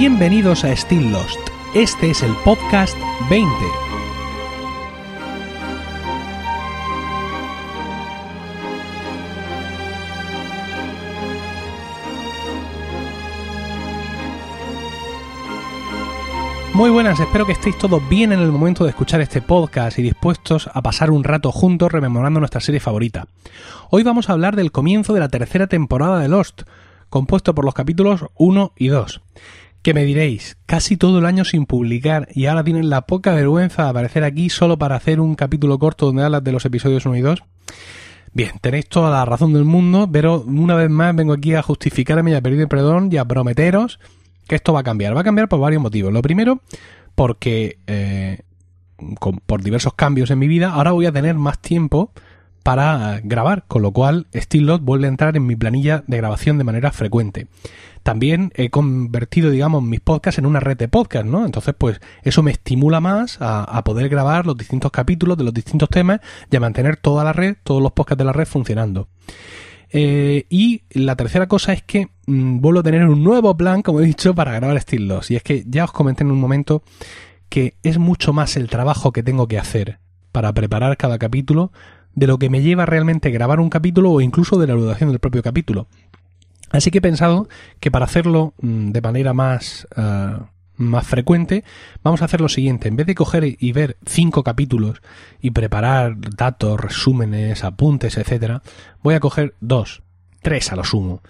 Bienvenidos a Still Lost. Este es el podcast 20. Muy buenas, espero que estéis todos bien en el momento de escuchar este podcast y dispuestos a pasar un rato juntos rememorando nuestra serie favorita. Hoy vamos a hablar del comienzo de la tercera temporada de Lost, compuesto por los capítulos 1 y 2. Que me diréis, casi todo el año sin publicar y ahora tienen la poca vergüenza de aparecer aquí solo para hacer un capítulo corto donde hablas de los episodios 1 y 2. Bien, tenéis toda la razón del mundo, pero una vez más vengo aquí a justificarme y a pedir perdón y a prometeros que esto va a cambiar. Va a cambiar por varios motivos. Lo primero, porque eh, por diversos cambios en mi vida, ahora voy a tener más tiempo para grabar, con lo cual StillLot vuelve a entrar en mi planilla de grabación de manera frecuente. También he convertido, digamos, mis podcasts en una red de podcast, ¿no? Entonces, pues eso me estimula más a, poder grabar los distintos capítulos de los distintos temas y a mantener toda la red, todos los podcasts de la red funcionando. Eh, y la tercera cosa es que mmm, vuelvo a tener un nuevo plan, como he dicho, para grabar Steel 2. Y es que ya os comenté en un momento que es mucho más el trabajo que tengo que hacer para preparar cada capítulo de lo que me lleva realmente grabar un capítulo o incluso de la duración del propio capítulo. Así que he pensado que para hacerlo mmm, de manera más uh, más frecuente, vamos a hacer lo siguiente. En vez de coger y ver cinco capítulos y preparar datos, resúmenes, apuntes, etcétera, voy a coger dos, tres a lo sumo.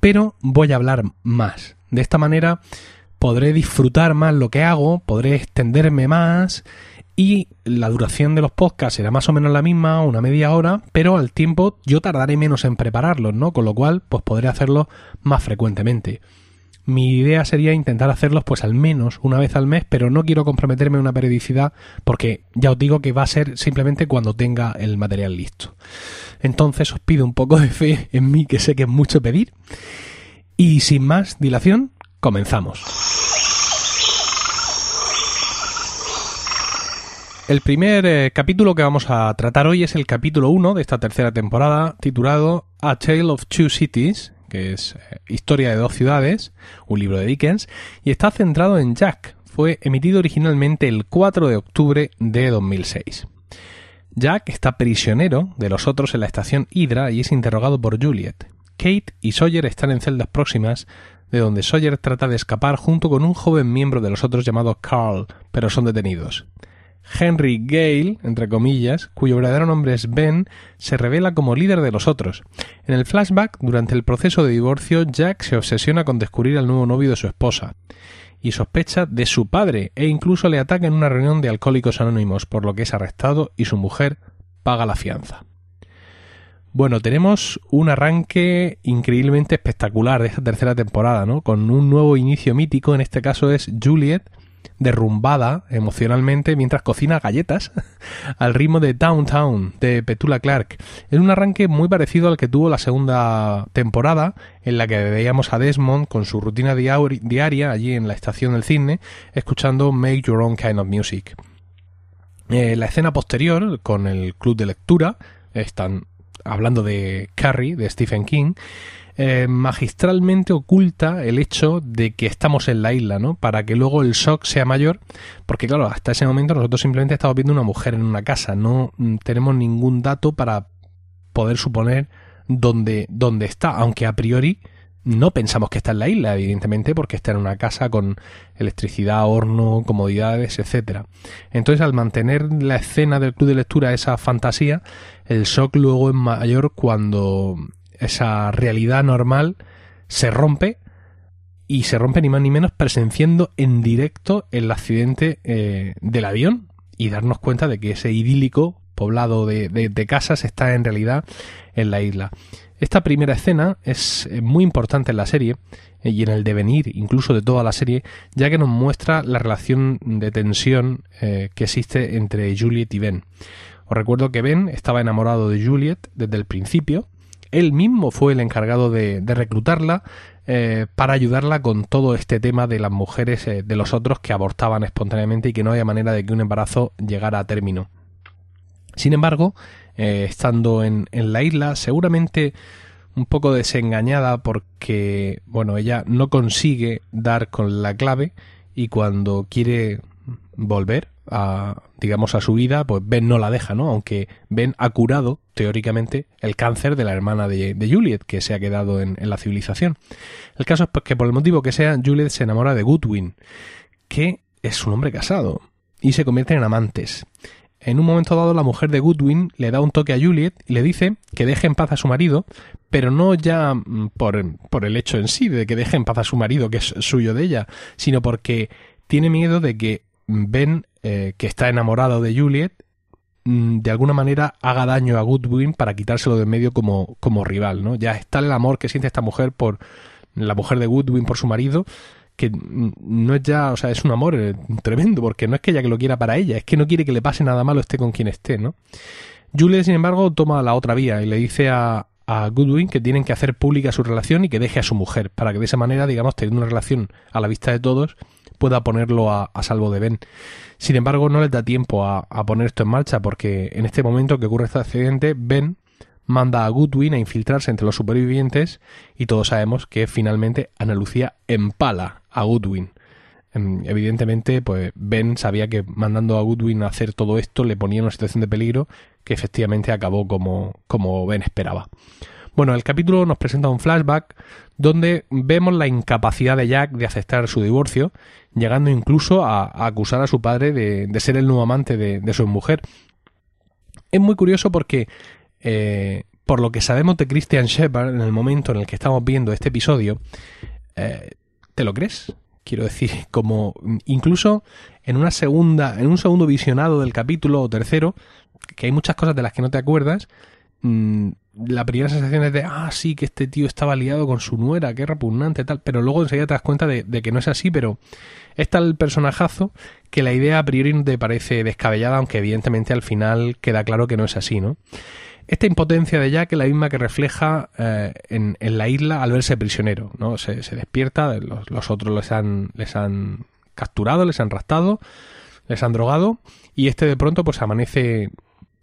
Pero voy a hablar más. De esta manera podré disfrutar más lo que hago, podré extenderme más y la duración de los podcasts será más o menos la misma, una media hora, pero al tiempo yo tardaré menos en prepararlos, ¿no? Con lo cual, pues podré hacerlo más frecuentemente mi idea sería intentar hacerlos pues al menos una vez al mes, pero no quiero comprometerme a una periodicidad porque ya os digo que va a ser simplemente cuando tenga el material listo. Entonces os pido un poco de fe en mí, que sé que es mucho pedir. Y sin más dilación, comenzamos. El primer eh, capítulo que vamos a tratar hoy es el capítulo 1 de esta tercera temporada, titulado A Tale of Two Cities, que es eh, Historia de dos ciudades, un libro de Dickens, y está centrado en Jack. Fue emitido originalmente el 4 de octubre de 2006. Jack está prisionero de los otros en la estación Hydra y es interrogado por Juliet. Kate y Sawyer están en celdas próximas, de donde Sawyer trata de escapar junto con un joven miembro de los otros llamado Carl, pero son detenidos. Henry Gale, entre comillas, cuyo verdadero nombre es Ben, se revela como líder de los otros. En el flashback, durante el proceso de divorcio, Jack se obsesiona con descubrir al nuevo novio de su esposa y sospecha de su padre e incluso le ataca en una reunión de alcohólicos anónimos, por lo que es arrestado y su mujer paga la fianza. Bueno, tenemos un arranque increíblemente espectacular de esta tercera temporada, ¿no? Con un nuevo inicio mítico, en este caso es Juliet, derrumbada emocionalmente mientras cocina galletas al ritmo de Downtown de Petula Clark. Es un arranque muy parecido al que tuvo la segunda temporada en la que veíamos a Desmond con su rutina diaria allí en la estación del cine escuchando Make Your Own Kind of Music. Eh, la escena posterior con el club de lectura están hablando de Carrie de Stephen King eh, magistralmente oculta el hecho de que estamos en la isla, ¿no? Para que luego el shock sea mayor, porque claro, hasta ese momento nosotros simplemente estamos viendo una mujer en una casa, no mm, tenemos ningún dato para poder suponer dónde, dónde está, aunque a priori no pensamos que está en la isla, evidentemente, porque está en una casa con electricidad, horno, comodidades, etcétera. Entonces, al mantener la escena del club de lectura esa fantasía, el shock luego es mayor cuando esa realidad normal se rompe y se rompe ni más ni menos presenciando en directo el accidente eh, del avión y darnos cuenta de que ese idílico poblado de, de, casas está en realidad en la isla. Esta primera escena es eh, muy importante en la serie eh, y en el devenir incluso de toda la serie, ya que nos muestra la relación de tensión que existe entre Juliet y Ben. Os recuerdo que Ben estaba enamorado de Juliet desde el principio, él mismo fue el encargado de, de reclutarla eh, para ayudarla con todo este tema de las mujeres eh, de los otros que abortaban espontáneamente y que no había manera de que un embarazo llegara a término. Sin embargo, eh, estando en, en, la isla, seguramente un poco desengañada porque, bueno, ella no consigue dar con la clave y cuando quiere volver a, digamos, a su vida, pues Ben no la deja, ¿no? Aunque Ben ha curado, teóricamente, el cáncer de la hermana de, Juliet, que se ha quedado en, la civilización. El caso es pues, que por el motivo que sea, Juliet se enamora de Goodwin, que es un hombre casado, y se convierten en amantes. En un momento dado, la mujer de Goodwin le da un toque a Juliet y le dice que deje en paz a su marido, pero no ya mm, por, por el hecho en sí de que deje en paz a su marido, que es suyo de ella, sino porque tiene miedo de que Ben, eh, que está enamorado de Juliet, mm, de alguna manera haga daño a Goodwin para quitárselo de en medio como, como rival, ¿no? Ya está el amor que siente esta mujer por la mujer de Goodwin por su marido, que mm, no es ya, o sea, es un amor eh, tremendo, porque no es que ella que lo quiera para ella, es que no quiere que le pase nada malo esté con quien esté, ¿no? Juliet, sin embargo, toma la otra vía y le dice a, a Goodwin que tienen que hacer pública su relación y que deje a su mujer, para que de esa manera, digamos, teniendo una relación a la vista de todos, pueda ponerlo a, salvo de Ben. Sin embargo, no les da tiempo a, poner esto en marcha porque en este momento que ocurre este accidente, Ben manda a Goodwin a infiltrarse entre los supervivientes y todos sabemos que finalmente Ana Lucía empala a Goodwin. Em, evidentemente, pues Ben sabía que mandando a Goodwin a hacer todo esto le ponía en una situación de peligro que efectivamente acabó como, como Ben esperaba. Bueno, el capítulo nos presenta un flashback donde vemos la incapacidad de Jack de aceptar su divorcio, llegando incluso a, acusar a su padre de, ser el nuevo amante de, su mujer. Es muy curioso porque, eh, por lo que sabemos de Christian Shepard en el momento en el que estamos viendo este episodio, eh, ¿te lo crees? Quiero decir, como incluso en una segunda, en un segundo visionado del capítulo o tercero, que hay muchas cosas de las que no te acuerdas, mm, la primera sensación es de, ah, sí, que este tío estaba liado con su nuera, qué repugnante, tal, pero luego enseguida te das cuenta de, que no es así, pero es tal personajazo que la idea a priori no te parece descabellada, aunque evidentemente al final queda claro que no es así, ¿no? Esta impotencia de Jack es la misma que refleja eh, en, la isla al verse prisionero, ¿no? Se, despierta, los, los, otros les han, les han capturado, les han raptado, les han drogado, y este de pronto pues amanece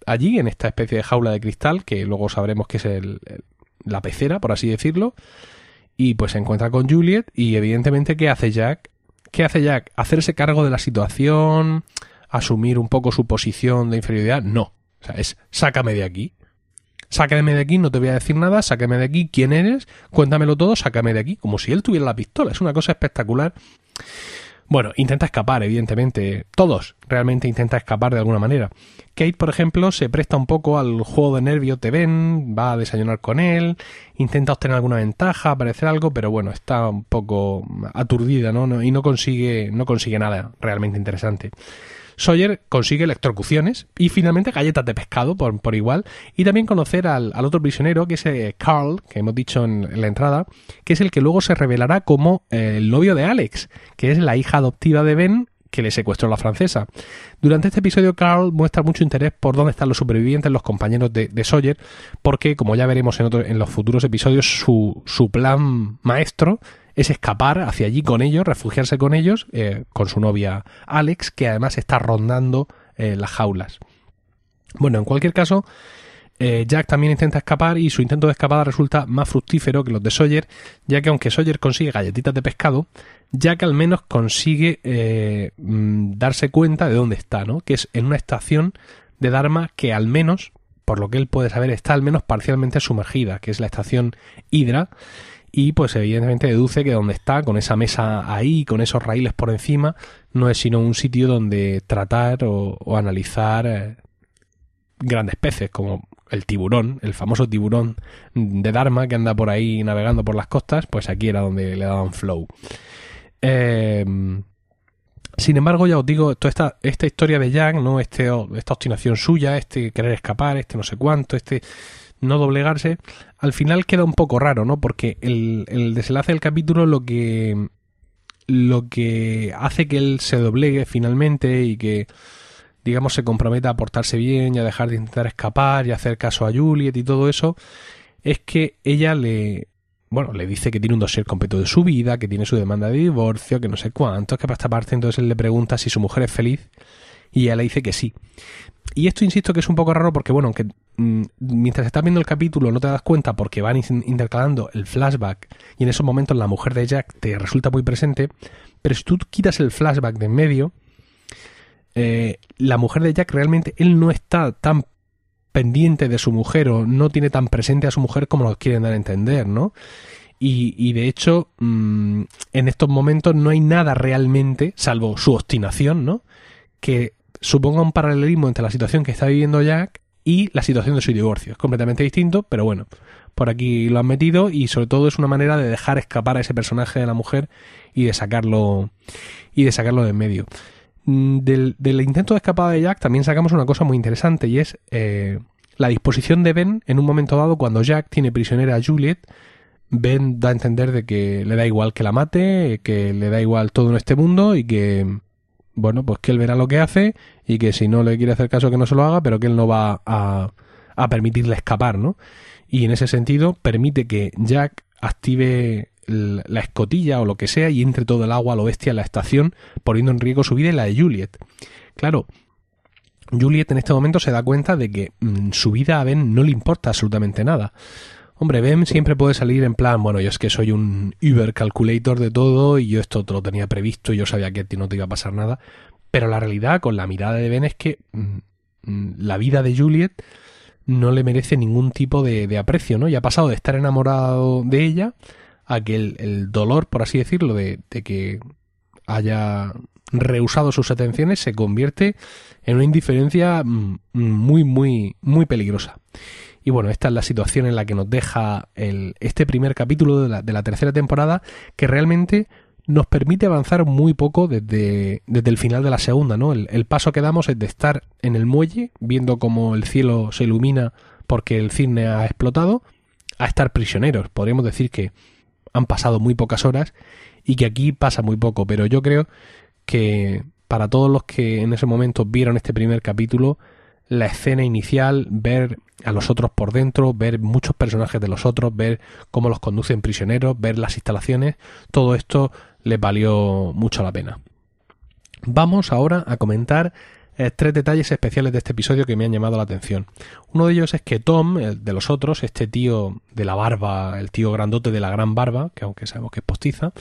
allí, en esta especie de jaula de cristal, que luego sabremos que es el, la pecera, por así decirlo, y pues se encuentra con Juliet y evidentemente ¿qué hace Jack? ¿Qué hace Jack? ¿Hacerse cargo de la situación? ¿Asumir un poco su posición de inferioridad? No. O sea, es sácame de aquí. Sácame de aquí, no te voy a decir nada, sácame de aquí, quién eres, cuéntamelo todo, sácame de aquí, como si él tuviera la pistola. Es una cosa espectacular. Bueno, intenta escapar, evidentemente. Todos realmente intenta escapar de alguna manera. Kate, por ejemplo, se presta un poco al juego de nervio, te ven, va a desayunar con él, intenta obtener alguna ventaja, aparecer algo, pero bueno, está un poco aturdida, ¿no? Y no consigue, no consigue nada realmente interesante. Sawyer consigue electrocuciones y finalmente galletas de pescado por, por igual y también conocer al, otro prisionero que es eh, Carl, que hemos dicho en, la entrada, que es el que luego se revelará como eh, el novio de Alex, que es la hija adoptiva de Ben que le secuestró la francesa. Durante este episodio, Carl muestra mucho interés por dónde están los supervivientes, los compañeros de, Sawyer, porque, como ya veremos en, en los futuros episodios, su, su plan maestro es escapar hacia allí con ellos, refugiarse con ellos, eh, con su novia Alex, que además está rondando eh, las jaulas. Bueno, en cualquier caso, eh, Jack también intenta escapar y su intento de escapada resulta más fructífero que los de Sawyer, ya que aunque Sawyer consigue galletitas de pescado, Jack al menos consigue mm, darse cuenta de dónde está, ¿no? Que es en una estación de Dharma que al menos, por lo que él puede saber, está al menos parcialmente sumergida, que es la estación Hydra, y pues evidentemente deduce que donde está, con esa mesa ahí, con esos raíles por encima, no es sino un sitio donde tratar o, analizar eh, grandes peces como el tiburón, el famoso tiburón de Dharma que anda por ahí navegando por las costas, pues aquí era donde le daban flow. Eh, sin embargo, ya os digo, toda esta, esta historia de Jack, ¿no? Este, esta obstinación suya, este querer escapar, este no sé cuánto, este no doblegarse, al final queda un poco raro, ¿no? Porque el, el desenlace del capítulo lo que lo que hace que él se doblegue finalmente y que digamos se comprometa a portarse bien y a dejar de intentar escapar y hacer caso a Juliet y todo eso es que ella le bueno, le dice que tiene un dossier completo de su vida, que tiene su demanda de divorcio, que no sé cuánto, que para esta parte entonces él le pregunta si su mujer es feliz Y ella le dice que sí. Y esto insisto que es un poco raro porque, bueno, aunque mm, mientras estás viendo el capítulo no te das cuenta porque van intercalando el flashback y en esos momentos la mujer de Jack te resulta muy presente, pero si tú quitas el flashback de en medio, eh, la mujer de Jack realmente él no está tan pendiente de su mujer o no tiene tan presente a su mujer como lo quieren dar a entender, ¿no? Y, de hecho, mm, en estos momentos no hay nada realmente, salvo su obstinación, ¿no? Que suponga un paralelismo entre la situación que está viviendo Jack y la situación de su divorcio. Es completamente distinto, pero bueno, por aquí lo han metido y sobre todo es una manera de dejar escapar a ese personaje de la mujer y de sacarlo y de sacarlo de en medio. Mm, del, intento de escapada de Jack también sacamos una cosa muy interesante y es eh, la disposición de Ben en un momento dado cuando Jack tiene prisionera a Juliet. Ben da a entender de que le da igual que la mate, que le da igual todo en este mundo y que, bueno, pues que él verá lo que hace y que si no le quiere hacer caso que no se lo haga, pero que él no va a, a permitirle escapar, ¿no? Y en ese sentido permite que Jack active la escotilla o lo que sea y entre todo el agua a lo bestia en la estación, poniendo en riesgo su vida y la de Juliet. Claro, Juliet en este momento se da cuenta de que mm, su vida a Ben no le importa absolutamente nada. Hombre, Ben siempre puede salir en plan, bueno, yo es que soy un Uber calculator de todo y yo esto te lo tenía previsto y yo sabía que a ti no te iba a pasar nada. Pero la realidad con la mirada de Ben es que mm, mm, la vida de Juliet no le merece ningún tipo de, aprecio, ¿no? Y ha pasado de estar enamorado de ella a que el, dolor, por así decirlo, de, que haya rehusado sus atenciones se convierte en una indiferencia mm, muy, muy, muy peligrosa. Y bueno, esta es la situación en la que nos deja este primer capítulo de la, tercera temporada, que realmente nos permite avanzar muy poco desde, desde el final de la segunda, ¿no? El, el, paso que damos es de estar en el muelle, viendo cómo el cielo se ilumina porque el cisne ha explotado, a estar prisioneros. Podríamos decir que han pasado muy pocas horas y que aquí pasa muy poco, pero yo creo que para todos los que en ese momento vieron este primer capítulo, la escena inicial, ver a los otros por dentro, ver muchos personajes de los otros, ver cómo los conducen prisioneros, ver las instalaciones, todo esto les valió mucho la pena. Vamos ahora a comentar eh, tres detalles especiales de este episodio que me han llamado la atención. Uno de ellos es que Tom, de los otros, este tío de la barba, el tío grandote de la gran barba, que aunque sabemos que es postiza,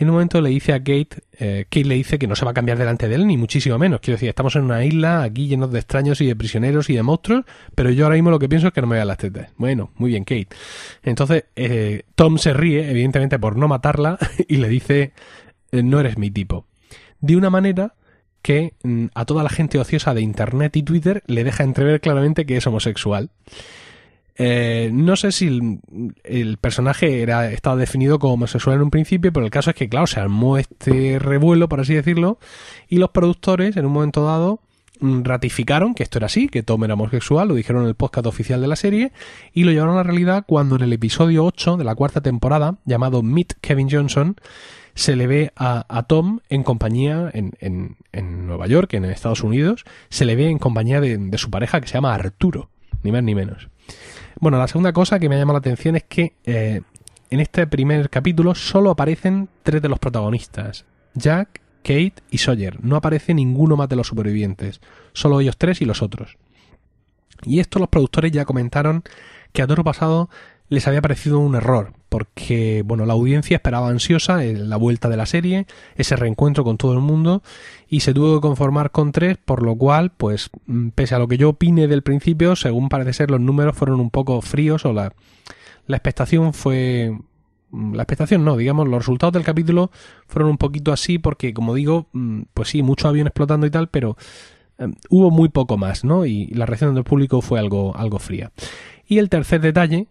en un momento le dice a Kate, eh, Kate le dice que no se va a cambiar delante de él, ni muchísimo menos. Quiero decir, estamos en una isla aquí llenos de extraños y de prisioneros y de monstruos, pero yo ahora mismo lo que pienso es que no me vean las tetas. Bueno, muy bien, Kate. Entonces, eh, Tom se ríe, evidentemente, por no matarla, y le dice, no eres mi tipo. De una manera que mm, a toda la gente ociosa de Internet y Twitter le deja entrever claramente que es homosexual. Eh, no sé si el, personaje era, estaba definido como homosexual en un principio, pero el caso es que, claro, se armó este revuelo, por así decirlo, y los productores, en un momento dado, mm, ratificaron que esto era así, que Tom era homosexual, lo dijeron en el podcast oficial de la serie, y lo llevaron a la realidad cuando en el episodio 8 de la cuarta temporada, llamado Meet Kevin Johnson, se le ve a, Tom en compañía en, en, Nueva York, en Estados Unidos, se le ve en compañía de, su pareja que se llama Arturo, ni más ni menos. Bueno, la segunda cosa que me ha llamado la atención es que eh, en este primer capítulo solo aparecen tres de los protagonistas, Jack, Kate y Sawyer. No aparece ninguno más de los supervivientes, solo ellos tres y los otros. Y esto los productores ya comentaron que a toro pasado les había parecido un error, porque bueno, la audiencia esperaba ansiosa la vuelta de la serie, ese reencuentro con todo el mundo, y se tuvo que conformar con tres, por lo cual, pues, mm, pese a lo que yo opine del principio, según parece ser, los números fueron un poco fríos, o la, la expectación fue. Mm, la expectación no, digamos, los resultados del capítulo fueron un poquito así, porque como digo, mm, pues sí, mucho avión explotando y tal, pero em, hubo muy poco más, ¿no? Y la reacción del público fue algo, algo fría. Y el tercer detalle,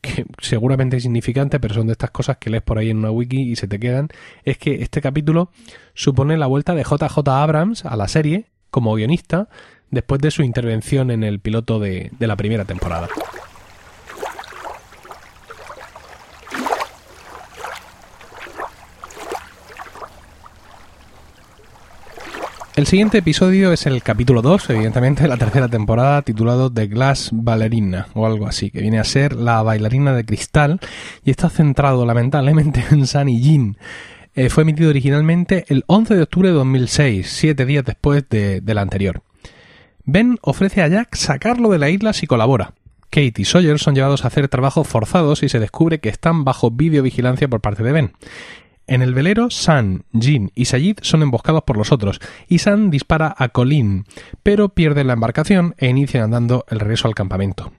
que seguramente es significante, pero son de estas cosas que lees por ahí en una wiki y se te quedan, es que este capítulo supone la vuelta de JJ Abrams a la serie como guionista después de su intervención en el piloto de, de la primera temporada. El siguiente episodio es el capítulo 2, evidentemente, de la tercera temporada, titulado The Glass Ballerina, o algo así, que viene a ser la bailarina de cristal, y está centrado lamentablemente en Sunny Jin. eh, fue emitido originalmente el 11 de octubre de 2006, siete días después de, del anterior. Ben ofrece a Jack sacarlo de la isla si colabora. Kate y Sawyer son llevados a hacer trabajos forzados y se descubre que están bajo videovigilancia por parte de Ben. En el velero, San, Jin y Sayid son emboscados por los otros, y San dispara a Colin, pero pierde la embarcación e inician andando el regreso al campamento.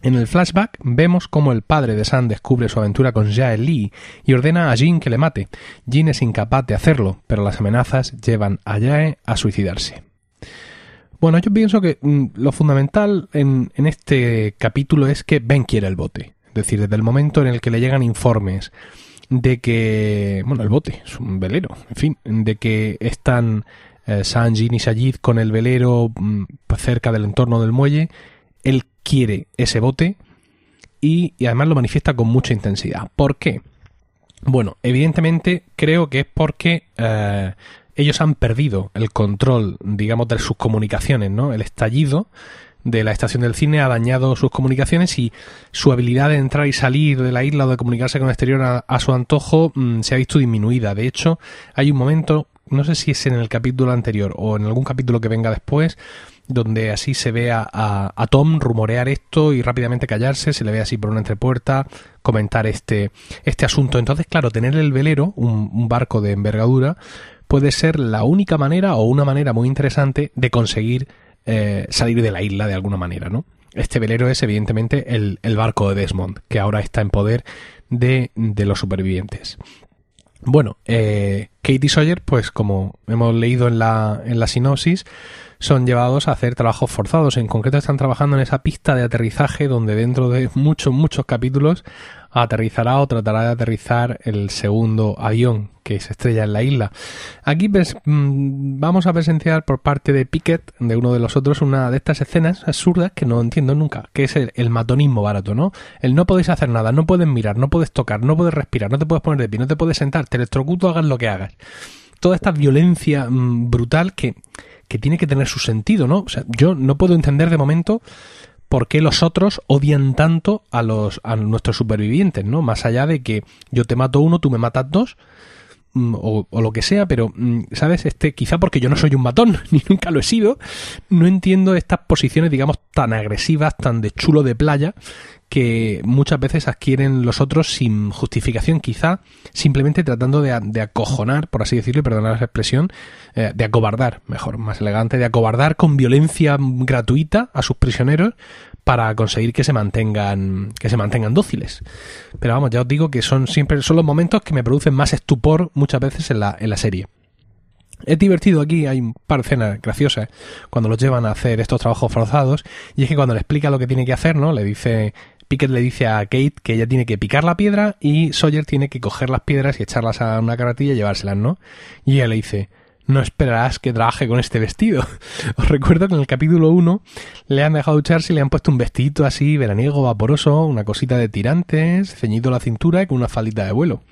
En el flashback vemos cómo el padre de San descubre su aventura con Jae Lee y ordena a Jin que le mate. Jin es incapaz de hacerlo, pero las amenazas llevan a Jae a suicidarse. Bueno, yo pienso que mm, lo fundamental en, en este capítulo es que Ben quiere el bote. Es decir, desde el momento en el que le llegan informes de que, bueno, el bote es un velero, en fin, de que están eh, Sanjin y Sajid con el velero mm, cerca del entorno del muelle, él quiere ese bote y, además lo manifiesta con mucha intensidad. ¿Por qué? Bueno, evidentemente creo que es porque eh, ellos han perdido el control, digamos, de sus comunicaciones, ¿no? El estallido de la estación del cine ha dañado sus comunicaciones y su habilidad de entrar y salir de la isla o de comunicarse con el exterior a, su antojo mm, se ha visto disminuida. De hecho, hay un momento, no sé si es en el capítulo anterior o en algún capítulo que venga después, donde así se ve a, a, Tom rumorear esto y rápidamente callarse, se le ve así por una entrepuerta comentar este, este asunto. Entonces, claro, tener el velero, un, un barco de envergadura, puede ser la única manera o una manera muy interesante de conseguir eh, salir de la isla de alguna manera, ¿no? Este velero es evidentemente el, barco de Desmond, que ahora está en poder de, de los supervivientes. Bueno, eh, Kate y Sawyer, pues como hemos leído en la, en la sinopsis, son llevados a hacer trabajos forzados. En concreto están trabajando en esa pista de aterrizaje donde dentro de muchos, muchos capítulos aterrizará o tratará de aterrizar el segundo avión que se estrella en la isla. Aquí mm, vamos a presenciar por parte de Pickett, de uno de los otros, una de estas escenas absurdas que no entiendo nunca, que es el, matonismo barato, ¿no? El no podéis hacer nada, no puedes mirar, no puedes tocar, no puedes respirar, no te puedes poner de pie, no te puedes sentar, te electrocuto, hagas lo que hagas. Toda esta violencia mm, brutal que, que tiene que tener su sentido, ¿no? O sea, yo no puedo entender de momento por qué los otros odian tanto a los a nuestros supervivientes, ¿no? Más allá de que yo te mato uno, tú me matas dos, mm, o, o, lo que sea, pero, mm, ¿sabes? Este, quizá porque yo no soy un matón, ni nunca lo he sido, no entiendo estas posiciones, digamos, tan agresivas, tan de chulo de playa, que muchas veces adquieren los otros sin justificación, quizá simplemente tratando de, acojonar, por así decirlo, y perdonar la expresión, eh, de acobardar, mejor, más elegante, de acobardar con violencia gratuita a sus prisioneros para conseguir que se mantengan, que se mantengan dóciles. Pero vamos, ya os digo que son siempre, son los momentos que me producen más estupor muchas veces en la, en la serie. Es divertido aquí, hay un par de escenas graciosas cuando los llevan a hacer estos trabajos forzados y es que cuando le explica lo que tiene que hacer, ¿no? Le dice, Pickett le dice a Kate que ella tiene que picar la piedra y Sawyer tiene que coger las piedras y echarlas a una carretilla y llevárselas, ¿no? Y ella le dice, no esperarás que trabaje con este vestido. Os recuerdo que en el capítulo 1 le han dejado ducharse y le han puesto un vestidito así veraniego, vaporoso, una cosita de tirantes, ceñido la cintura y con una faldita de vuelo.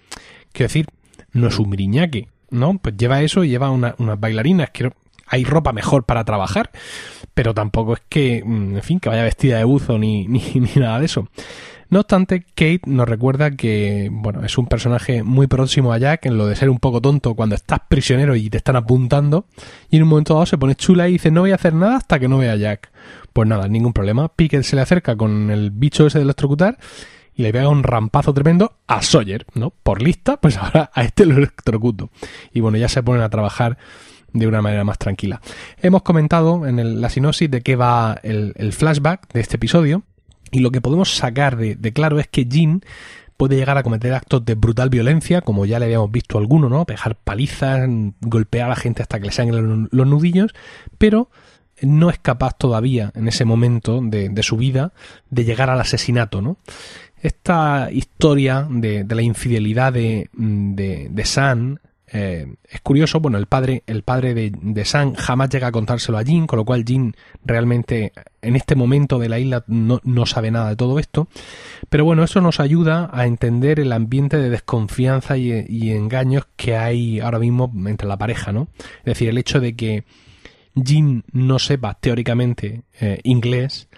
Quiero decir, no es un miriñaque, ¿no? Pues lleva eso y lleva unas bailarinas. Quiero, hay ropa mejor para trabajar, pero tampoco es que, mm, en fin, que vaya vestida de buzo ni, ni, nada de eso. No obstante, Kate nos recuerda que, bueno, es un personaje muy próximo a Jack en lo de ser un poco tonto cuando estás prisionero y te están apuntando, y en un momento dado se pone chula y dice no voy a hacer nada hasta que no vea a Jack. Pues nada, ningún problema. Pickett se le acerca con el bicho ese de electrocutar y le pega un rampazo tremendo a Sawyer, ¿no? Por lista, pues ahora a este lo electrocuto. Y bueno, ya se ponen a trabajar de una manera más tranquila. Hemos comentado en la sinopsis de qué va el, flashback de este episodio y lo que podemos sacar de, claro es que Jin puede llegar a cometer actos de brutal violencia, como ya le habíamos visto alguno, ¿no? Pejar palizas, golpear a la gente hasta que le sangren los nudillos, pero no es capaz todavía en ese momento de, su vida de llegar al asesinato, ¿no? Esta historia de, la infidelidad de, de, de San eh, es curioso, bueno, el padre, el padre de, Sam jamás llega a contárselo a Jin, con lo cual Jin realmente en este momento de la isla no, sabe nada de todo esto. Pero bueno, eso nos ayuda a entender el ambiente de desconfianza y, engaños que hay ahora mismo entre la pareja, ¿no? Es decir, el hecho de que Jin no sepa teóricamente eh, inglés,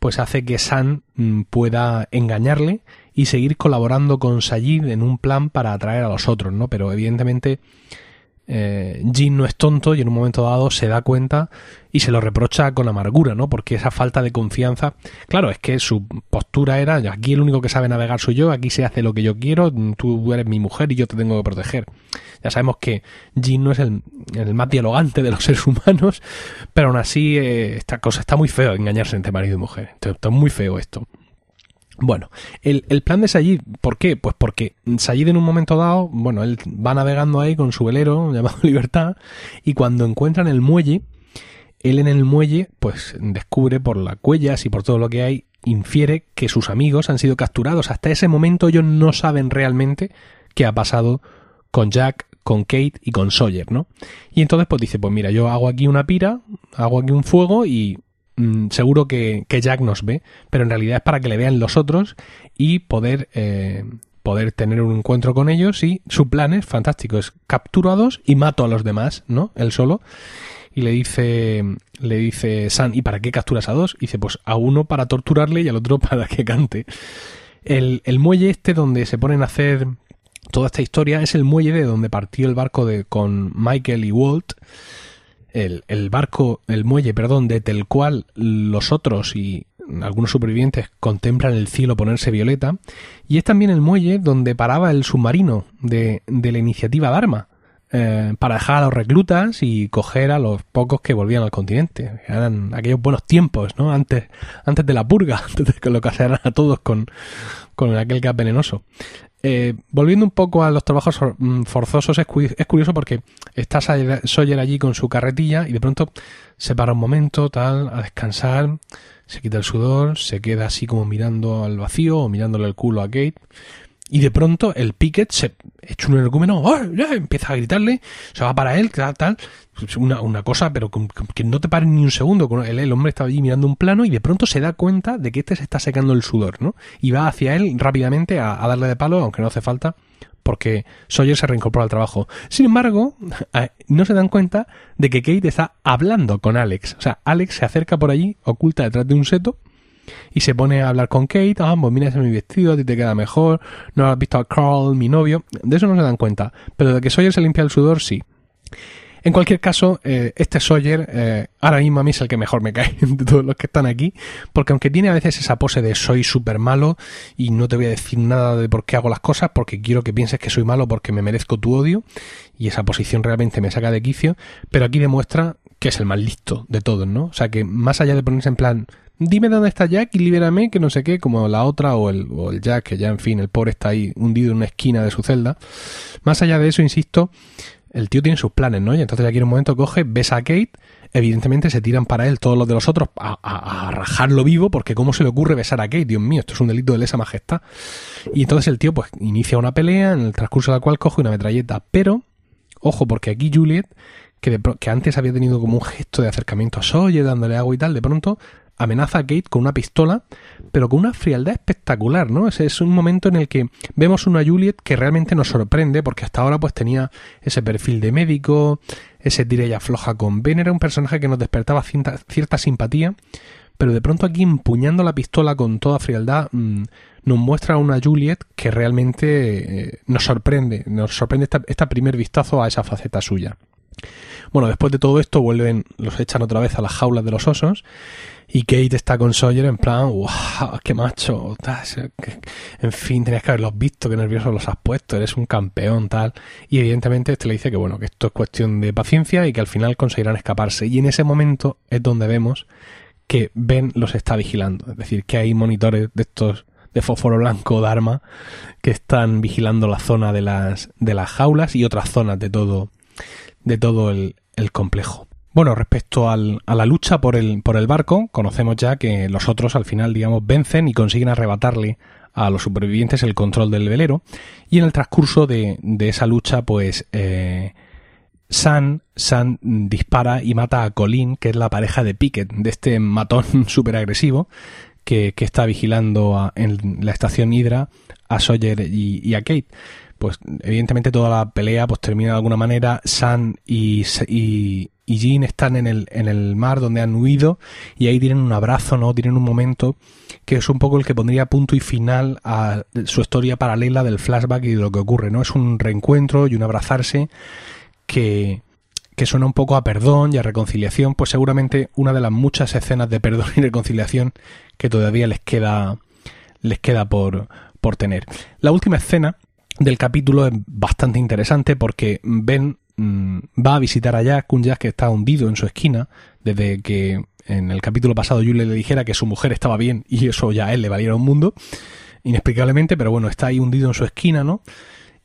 pues hace que Sam mm, pueda engañarle y seguir colaborando con Sayid en un plan para atraer a los otros, ¿no? Pero evidentemente eh, Jin no es tonto y en un momento dado se da cuenta y se lo reprocha con amargura, ¿no? Porque esa falta de confianza, claro, es que su postura era, aquí el único que sabe navegar soy yo, aquí se hace lo que yo quiero, tú eres mi mujer y yo te tengo que proteger. Ya sabemos que Jin no es el, más dialogante de los seres humanos, pero aún así eh, esta cosa está muy feo engañarse entre marido y mujer. Está muy feo esto. Bueno, el, el, plan de Sayid, ¿por qué? Pues porque Sayid en un momento dado, bueno, él va navegando ahí con su velero llamado Libertad y cuando encuentran el muelle, él en el muelle, pues descubre por las huellas y por todo lo que hay, infiere que sus amigos han sido capturados. Hasta ese momento ellos no saben realmente qué ha pasado con Jack, con Kate y con Sawyer, ¿no? Y entonces pues dice, pues mira, yo hago aquí una pira, hago aquí un fuego y Mm, seguro que, Jack nos ve, pero en realidad es para que le vean los otros y poder, eh, poder tener un encuentro con ellos y su plan es fantástico, es capturo a dos y mato a los demás, ¿no? Él solo. Y le dice, le dice San, ¿y para qué capturas a dos? Y dice, pues a uno para torturarle y al otro para que cante. El, el muelle este donde se ponen a hacer toda esta historia es el muelle de donde partió el barco de, con Michael y Walt el, barco, el muelle, perdón, desde el cual los otros y algunos supervivientes contemplan el cielo ponerse violeta, y es también el muelle donde paraba el submarino de, de la iniciativa Dharma, eh, para dejar a los reclutas y coger a los pocos que volvían al continente. Eran aquellos buenos tiempos, ¿no? Antes, antes de la purga, antes de que lo casaran a todos con, con aquel gas venenoso. Eh, volviendo un poco a los trabajos mm, forzosos, es, curioso porque está Sawyer allí con su carretilla y de pronto se para un momento, tal, a descansar, se quita el sudor, se queda así como mirando al vacío o mirándole el culo a Kate. Y de pronto el Pickett se echa un energúmeno, empieza a gritarle, se va para él, tal, tal. Una, una cosa, pero que no te pare ni un segundo. El, el hombre estaba allí mirando un plano y de pronto se da cuenta de que este se está secando el sudor, ¿no? Y va hacia él rápidamente a, darle de palo, aunque no hace falta, porque Sawyer se reincorpora al trabajo. Sin embargo, no se dan cuenta de que Kate está hablando con Alex. O sea, Alex se acerca por allí, oculta detrás de un seto, y se pone a hablar con Kate, ah, pues mira ese mi vestido, a ti te queda mejor, no has visto a Carl, mi novio, de eso no se dan cuenta, pero de que Sawyer se limpia el sudor, sí. En cualquier caso, eh, este Sawyer eh, ahora mismo a mí es el que mejor me cae de todos los que están aquí, porque aunque tiene a veces esa pose de soy súper malo y no te voy a decir nada de por qué hago las cosas, porque quiero que pienses que soy malo porque me merezco tu odio, y esa posición realmente me saca de quicio, pero aquí demuestra que es el más listo de todos, ¿no? O sea que más allá de ponerse en plan, dime dónde está Jack y libérame, que no sé qué, como la otra o el, o el Jack, que ya en fin, el pobre está ahí hundido en una esquina de su celda. Más allá de eso, insisto, el tío tiene sus planes, ¿no? Y entonces aquí en un momento coge, besa a Kate, evidentemente se tiran para él todos los de los otros a, a, rajarlo vivo, porque ¿cómo se le ocurre besar a Kate? Dios mío, esto es un delito de lesa majestad. Y entonces el tío pues inicia una pelea en el transcurso de la cual coge una metralleta, pero, ojo, porque aquí Juliet que, que, antes había tenido como un gesto de acercamiento a Sawyer, dándole agua y tal, de pronto amenaza a Kate con una pistola, pero con una frialdad espectacular, ¿no? Es un momento en el que vemos una Juliet que realmente nos sorprende, porque hasta ahora pues tenía ese perfil de médico, ese tira y afloja con Ben, era un personaje que nos despertaba cierta, simpatía, pero de pronto aquí empuñando la pistola con toda frialdad mm, nos muestra una Juliet que realmente eh, nos sorprende, nos sorprende este primer vistazo a esa faceta suya. Bueno, después de todo esto vuelven, los echan otra vez a las jaulas de los osos y Kate está con Sawyer en plan, wow, qué macho, en fin, tenías que haberlos visto, qué nerviosos los has puesto, eres un campeón, tal. Y evidentemente este le dice que bueno, que esto es cuestión de paciencia y que al final conseguirán escaparse. Y en ese momento es donde vemos que Ben los está vigilando. Es decir, que hay monitores de estos de fósforo blanco de arma que están vigilando la zona de las, de las jaulas y otras zonas de todo, de todo el, el complejo. Bueno, respecto al, a la lucha por el, por el barco, conocemos ya que los otros al final, digamos, vencen y consiguen arrebatarle a los supervivientes el control del velero. Y en el transcurso de, de esa lucha, pues, eh, San, San dispara y mata a Colin, que es la pareja de Pickett, de este matón súper agresivo, que, está vigilando en la estación Hydra a Sawyer y, y, a Kate. Pues evidentemente toda la pelea pues termina de alguna manera. San y, y, y Jean están en el, en el mar donde han huido y ahí tienen un abrazo, ¿no? Tienen un momento que es un poco el que pondría punto y final a su historia paralela del flashback y de lo que ocurre, ¿no? Es un reencuentro y un abrazarse que, que suena un poco a perdón y a reconciliación, pues seguramente una de las muchas escenas de perdón y reconciliación que todavía les queda les queda por, por tener. La última escena del capítulo es bastante interesante porque Ben mm, va a visitar a Jack, un Jack que está hundido en su esquina, desde que en el capítulo pasado Julie le dijera que su mujer estaba bien y eso ya a él le valiera un mundo, inexplicablemente, pero bueno, está ahí hundido en su esquina, ¿no?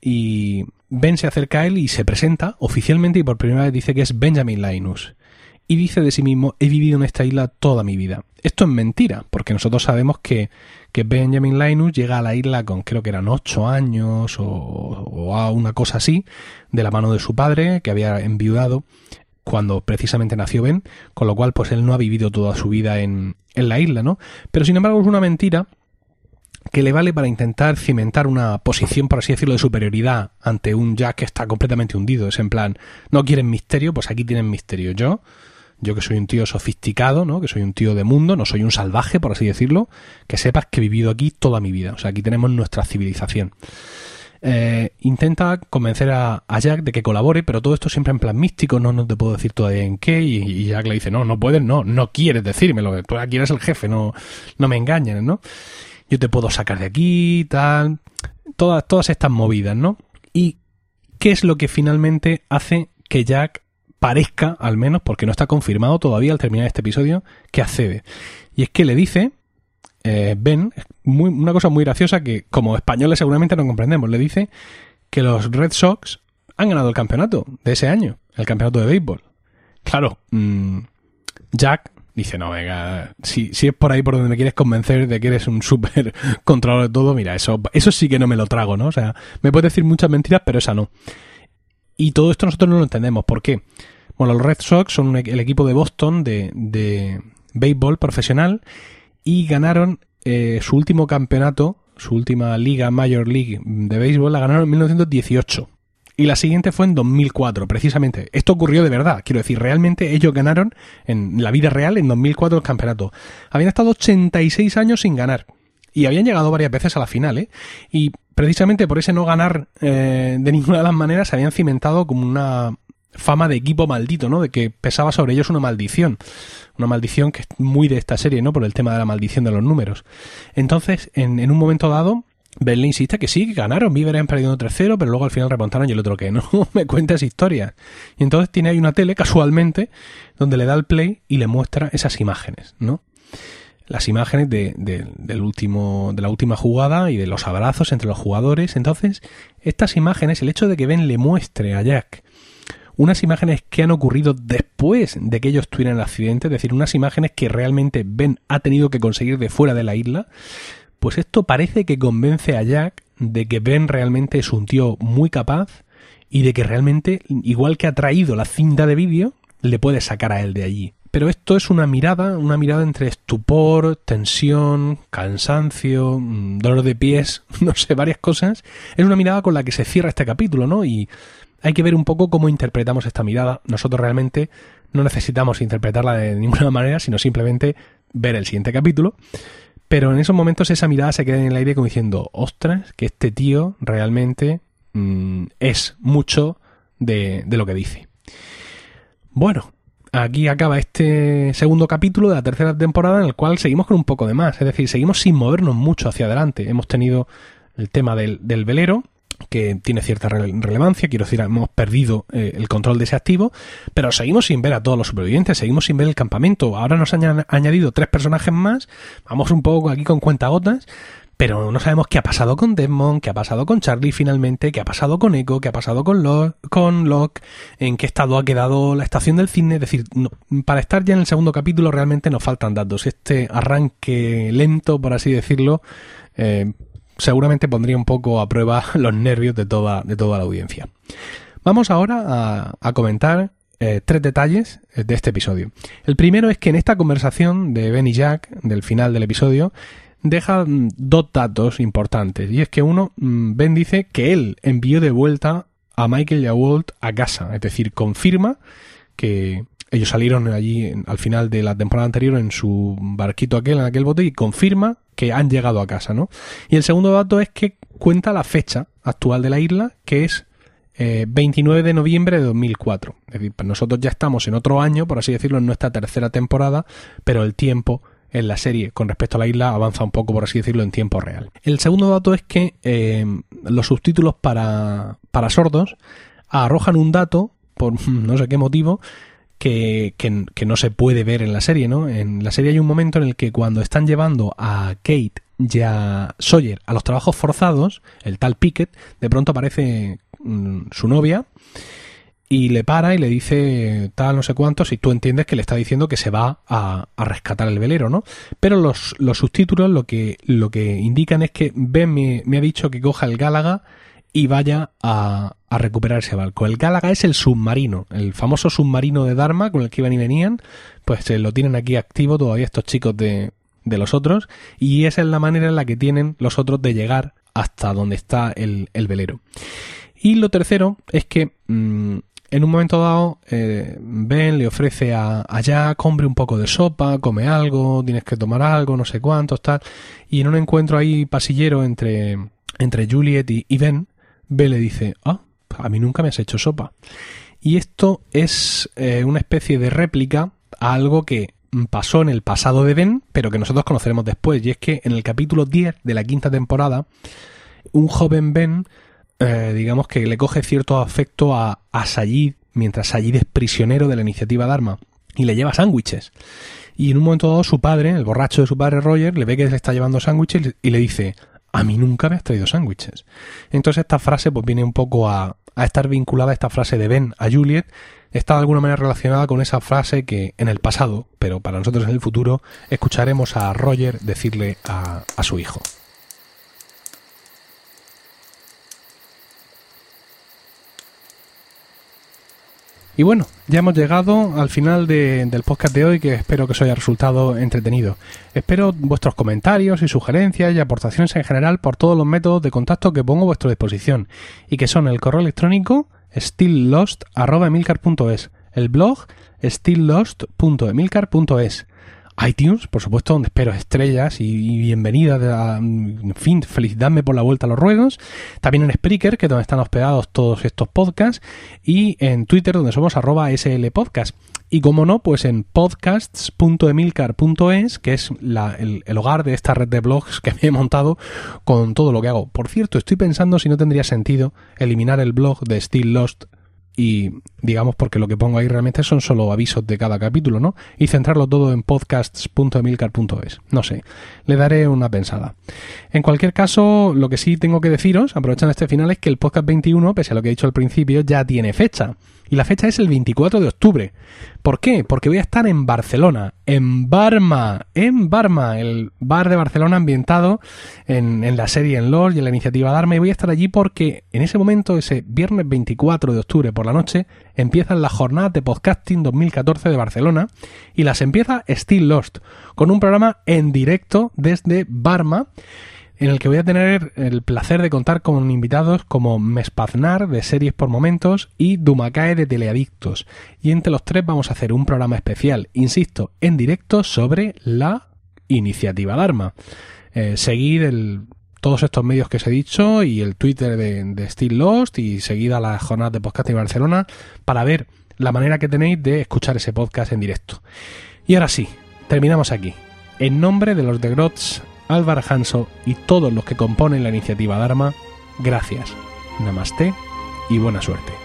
Y Ben se acerca a él y se presenta oficialmente y por primera vez dice que es Benjamin Linus y dice de sí mismo, he vivido en esta isla toda mi vida. Esto es mentira, porque nosotros sabemos que, que Benjamin Linus llega a la isla con creo que eran ocho años o, a una cosa así, de la mano de su padre, que había enviudado cuando precisamente nació Ben, con lo cual pues él no ha vivido toda su vida en, en la isla, ¿no? Pero sin embargo es una mentira que le vale para intentar cimentar una posición, por así decirlo, de superioridad ante un Jack que está completamente hundido. Es en plan, no quieren misterio, pues aquí tienen misterio. Yo yo que soy un tío sofisticado, ¿no? Que soy un tío de mundo, no soy un salvaje, por así decirlo, que sepas que he vivido aquí toda mi vida. O sea, aquí tenemos nuestra civilización. Eh, intenta convencer a, Jack de que colabore, pero todo esto siempre en plan místico, no, no te puedo decir todavía en qué, y, Jack le dice, no, no puedes, no, no quieres decírmelo, tú aquí eres el jefe, no, no me engañes, ¿no? Yo te puedo sacar de aquí, tal, todas, todas estas movidas, ¿no? Y ¿qué es lo que finalmente hace que Jack parezca, al menos, porque no está confirmado todavía al terminar este episodio, que accede. Y es que le dice, eh, Ben, muy, una cosa muy graciosa que como españoles seguramente no comprendemos, le dice que los Red Sox han ganado el campeonato de ese año, el campeonato de béisbol. Claro, mm, Jack dice, no, venga, si, si es por ahí por donde me quieres convencer de que eres un súper controlador de todo, mira, eso, eso sí que no me lo trago, ¿no? O sea, me puedes decir muchas mentiras, pero esa no. Y todo esto nosotros no lo entendemos. ¿Por qué? Bueno, los Red Sox son el equipo de Boston de, de béisbol profesional y ganaron eh, su último campeonato, su última liga Major League de béisbol, la ganaron en 1918. Y la siguiente fue en 2004, precisamente. Esto ocurrió de verdad. Quiero decir, realmente ellos ganaron en la vida real en 2004 el campeonato. Habían estado 86 años sin ganar. Y habían llegado varias veces a la final, ¿eh? Y precisamente por ese no ganar eh, de ninguna de las maneras se habían cimentado como una fama de equipo maldito, ¿no? De que pesaba sobre ellos una maldición. Una maldición que es muy de esta serie, ¿no? Por el tema de la maldición de los números. Entonces, en, en un momento dado, Ben le insiste que sí, que ganaron, Beaver perdido 3-0, pero luego al final remontaron y el otro que no, me cuentas historias. Y entonces tiene ahí una tele, casualmente, donde le da el play y le muestra esas imágenes, ¿no? las imágenes de, del último, de la última jugada y de los abrazos entre los jugadores. Entonces, estas imágenes, el hecho de que Ben le muestre a Jack unas imágenes que han ocurrido después de que ellos tuvieran el accidente, es decir, unas imágenes que realmente Ben ha tenido que conseguir de fuera de la isla, pues esto parece que convence a Jack de que Ben realmente es un tío muy capaz y de que realmente, igual que ha traído la cinta de vídeo, le puede sacar a él de allí. Pero esto es una mirada, una mirada entre estupor, tensión, cansancio, mm, dolor de pies, no sé, varias cosas. Es una mirada con la que se cierra este capítulo, ¿no? Y hay que ver un poco cómo interpretamos esta mirada. Nosotros realmente no necesitamos interpretarla de ninguna manera, sino simplemente ver el siguiente capítulo. Pero en esos momentos esa mirada se queda en el aire como diciendo, ostras, que este tío realmente mm, es mucho de, de lo que dice. Bueno, aquí acaba este segundo capítulo de la tercera temporada en el cual seguimos con un poco de más, es decir, seguimos sin movernos mucho hacia adelante. Hemos tenido el tema del, velero, que tiene cierta relevancia, quiero decir, hemos perdido eh, el control de ese activo, pero seguimos sin ver a todos los supervivientes, seguimos sin ver el campamento. Ahora nos han añadido tres personajes más, vamos un poco aquí con cuentagotas, pero no sabemos qué ha pasado con Desmond, qué ha pasado con Charlie finalmente, qué ha pasado con Echo, qué ha pasado con, Locke, con Locke, en qué estado ha quedado la estación del cine. Es decir, para estar ya en el segundo capítulo realmente nos faltan datos. Este arranque lento, por así decirlo, eh, seguramente pondría un poco a prueba los nervios de toda, de toda la audiencia. Vamos ahora a, comentar eh, tres detalles de este episodio. El primero es que en esta conversación de Ben y Jack, del final del episodio, deja mm, dos datos importantes. Y es que uno, mm, Ben dice que él envió de vuelta a Michael y a Walt a casa. Es decir, confirma que ellos salieron allí al final de la temporada anterior en su barquito aquel, en aquel bote, y confirma que han llegado a casa, ¿no? Y el segundo dato es que cuenta la fecha actual de la isla, que es 29 eh, de noviembre de 2004. Es decir, pues nosotros ya estamos en otro año, por así decirlo, en nuestra tercera temporada, pero el tiempo en la serie con respecto a la isla avanza un poco, por así decirlo, en tiempo real. El segundo dato es que eh, los subtítulos para, para sordos arrojan un dato, por no sé qué motivo, que, que, no se puede ver en la serie, ¿no? En la serie hay un momento en el que cuando están llevando a Kate y a Sawyer a los trabajos forzados, el tal Pickett, de pronto aparece mm, su novia y le para y le dice tal no sé cuántos y tú entiendes que le está diciendo que se va a, rescatar el velero, ¿no? Pero los, los, subtítulos lo que, lo que indican es que Ben me, me ha dicho que coja el Gálaga y vaya a, a recuperar ese barco. El Gálaga es el submarino, el famoso submarino de Dharma con el que iban y venían, pues lo tienen aquí activo todavía estos chicos de, de los otros y esa es la manera en la que tienen los otros de llegar hasta donde está el, el velero. Y lo tercero es que mm, en un momento dado eh, Ben le ofrece a, a, Jack, un poco de sopa, come algo, tienes que tomar algo, no sé cuántos, tal. Y en un encuentro ahí pasillero entre, entre Juliet y, y Ben, B le dice, ah, a mí nunca me has hecho sopa. Y esto es eh, una especie de réplica a algo que pasó en el pasado de Ben, pero que nosotros conoceremos después. Y es que en el capítulo 10 de la quinta temporada, un joven Ben, eh, digamos que le coge cierto afecto a, a Sayid, mientras Sayid es prisionero de la iniciativa Dharma, y le lleva sándwiches. Y en un momento dado su padre, el borracho de su padre Roger, le ve que le está llevando sándwiches y le dice, a mí nunca me has traído sándwiches. Entonces esta frase pues viene un poco a, a estar vinculada a esta frase de Ben a Juliet, está de alguna manera relacionada con esa frase que en el pasado, pero para nosotros en el futuro, escucharemos a Roger decirle a, a su hijo. Y bueno, ya hemos llegado al final de, del podcast de hoy que espero que os haya resultado entretenido. Espero vuestros comentarios y sugerencias y aportaciones en general por todos los métodos de contacto que pongo a vuestra disposición y que son el correo electrónico stilllost.emilcar.es, el blog stilllost.emilcar.es iTunes, por supuesto, donde espero estrellas y, bienvenidas, en fin, felicidadme por la vuelta a los ruedos. También en Spreaker, que es donde están hospedados todos estos podcasts. Y en Twitter, donde somos arroba slpodcast. Y como no, pues en podcasts.emilcar.es, que es el, el, hogar de esta red de blogs que me he montado con todo lo que hago. Por cierto, estoy pensando si no tendría sentido eliminar el blog de Still Lost y digamos porque lo que pongo ahí realmente son solo avisos de cada capítulo, ¿no? Y centrarlo todo en podcasts.emilcar.es. No sé, le daré una pensada. En cualquier caso, lo que sí tengo que deciros, aprovechando este final, es que el podcast 21, pese a lo que he dicho al principio, ya tiene fecha. Y la fecha es el 24 de octubre. ¿Por qué? Porque voy a estar en Barcelona, en Barma, en Barma, el bar de Barcelona ambientado en, en la serie En Lord y en la iniciativa Dharma. Y voy a estar allí porque en ese momento, ese viernes 24 de octubre por la noche, empiezan las jornadas de podcasting 2014 de Barcelona y las empieza Still Lost, con un programa en directo desde Barma en el que voy a tener el placer de contar con invitados como Mespaznar de Series por Momentos y Dumakae de Teleadictos. Y entre los tres vamos a hacer un programa especial, insisto, en directo sobre la iniciativa Dharma. Eh, seguid todos estos medios que os he dicho y el Twitter de, de Steel Lost y seguid a las jornadas de podcast en Barcelona para ver la manera que tenéis de escuchar ese podcast en directo. Y ahora sí, terminamos aquí. En nombre de los de Grots Álvaro Hanso y todos los que componen la iniciativa Dharma, gracias, namaste y buena suerte.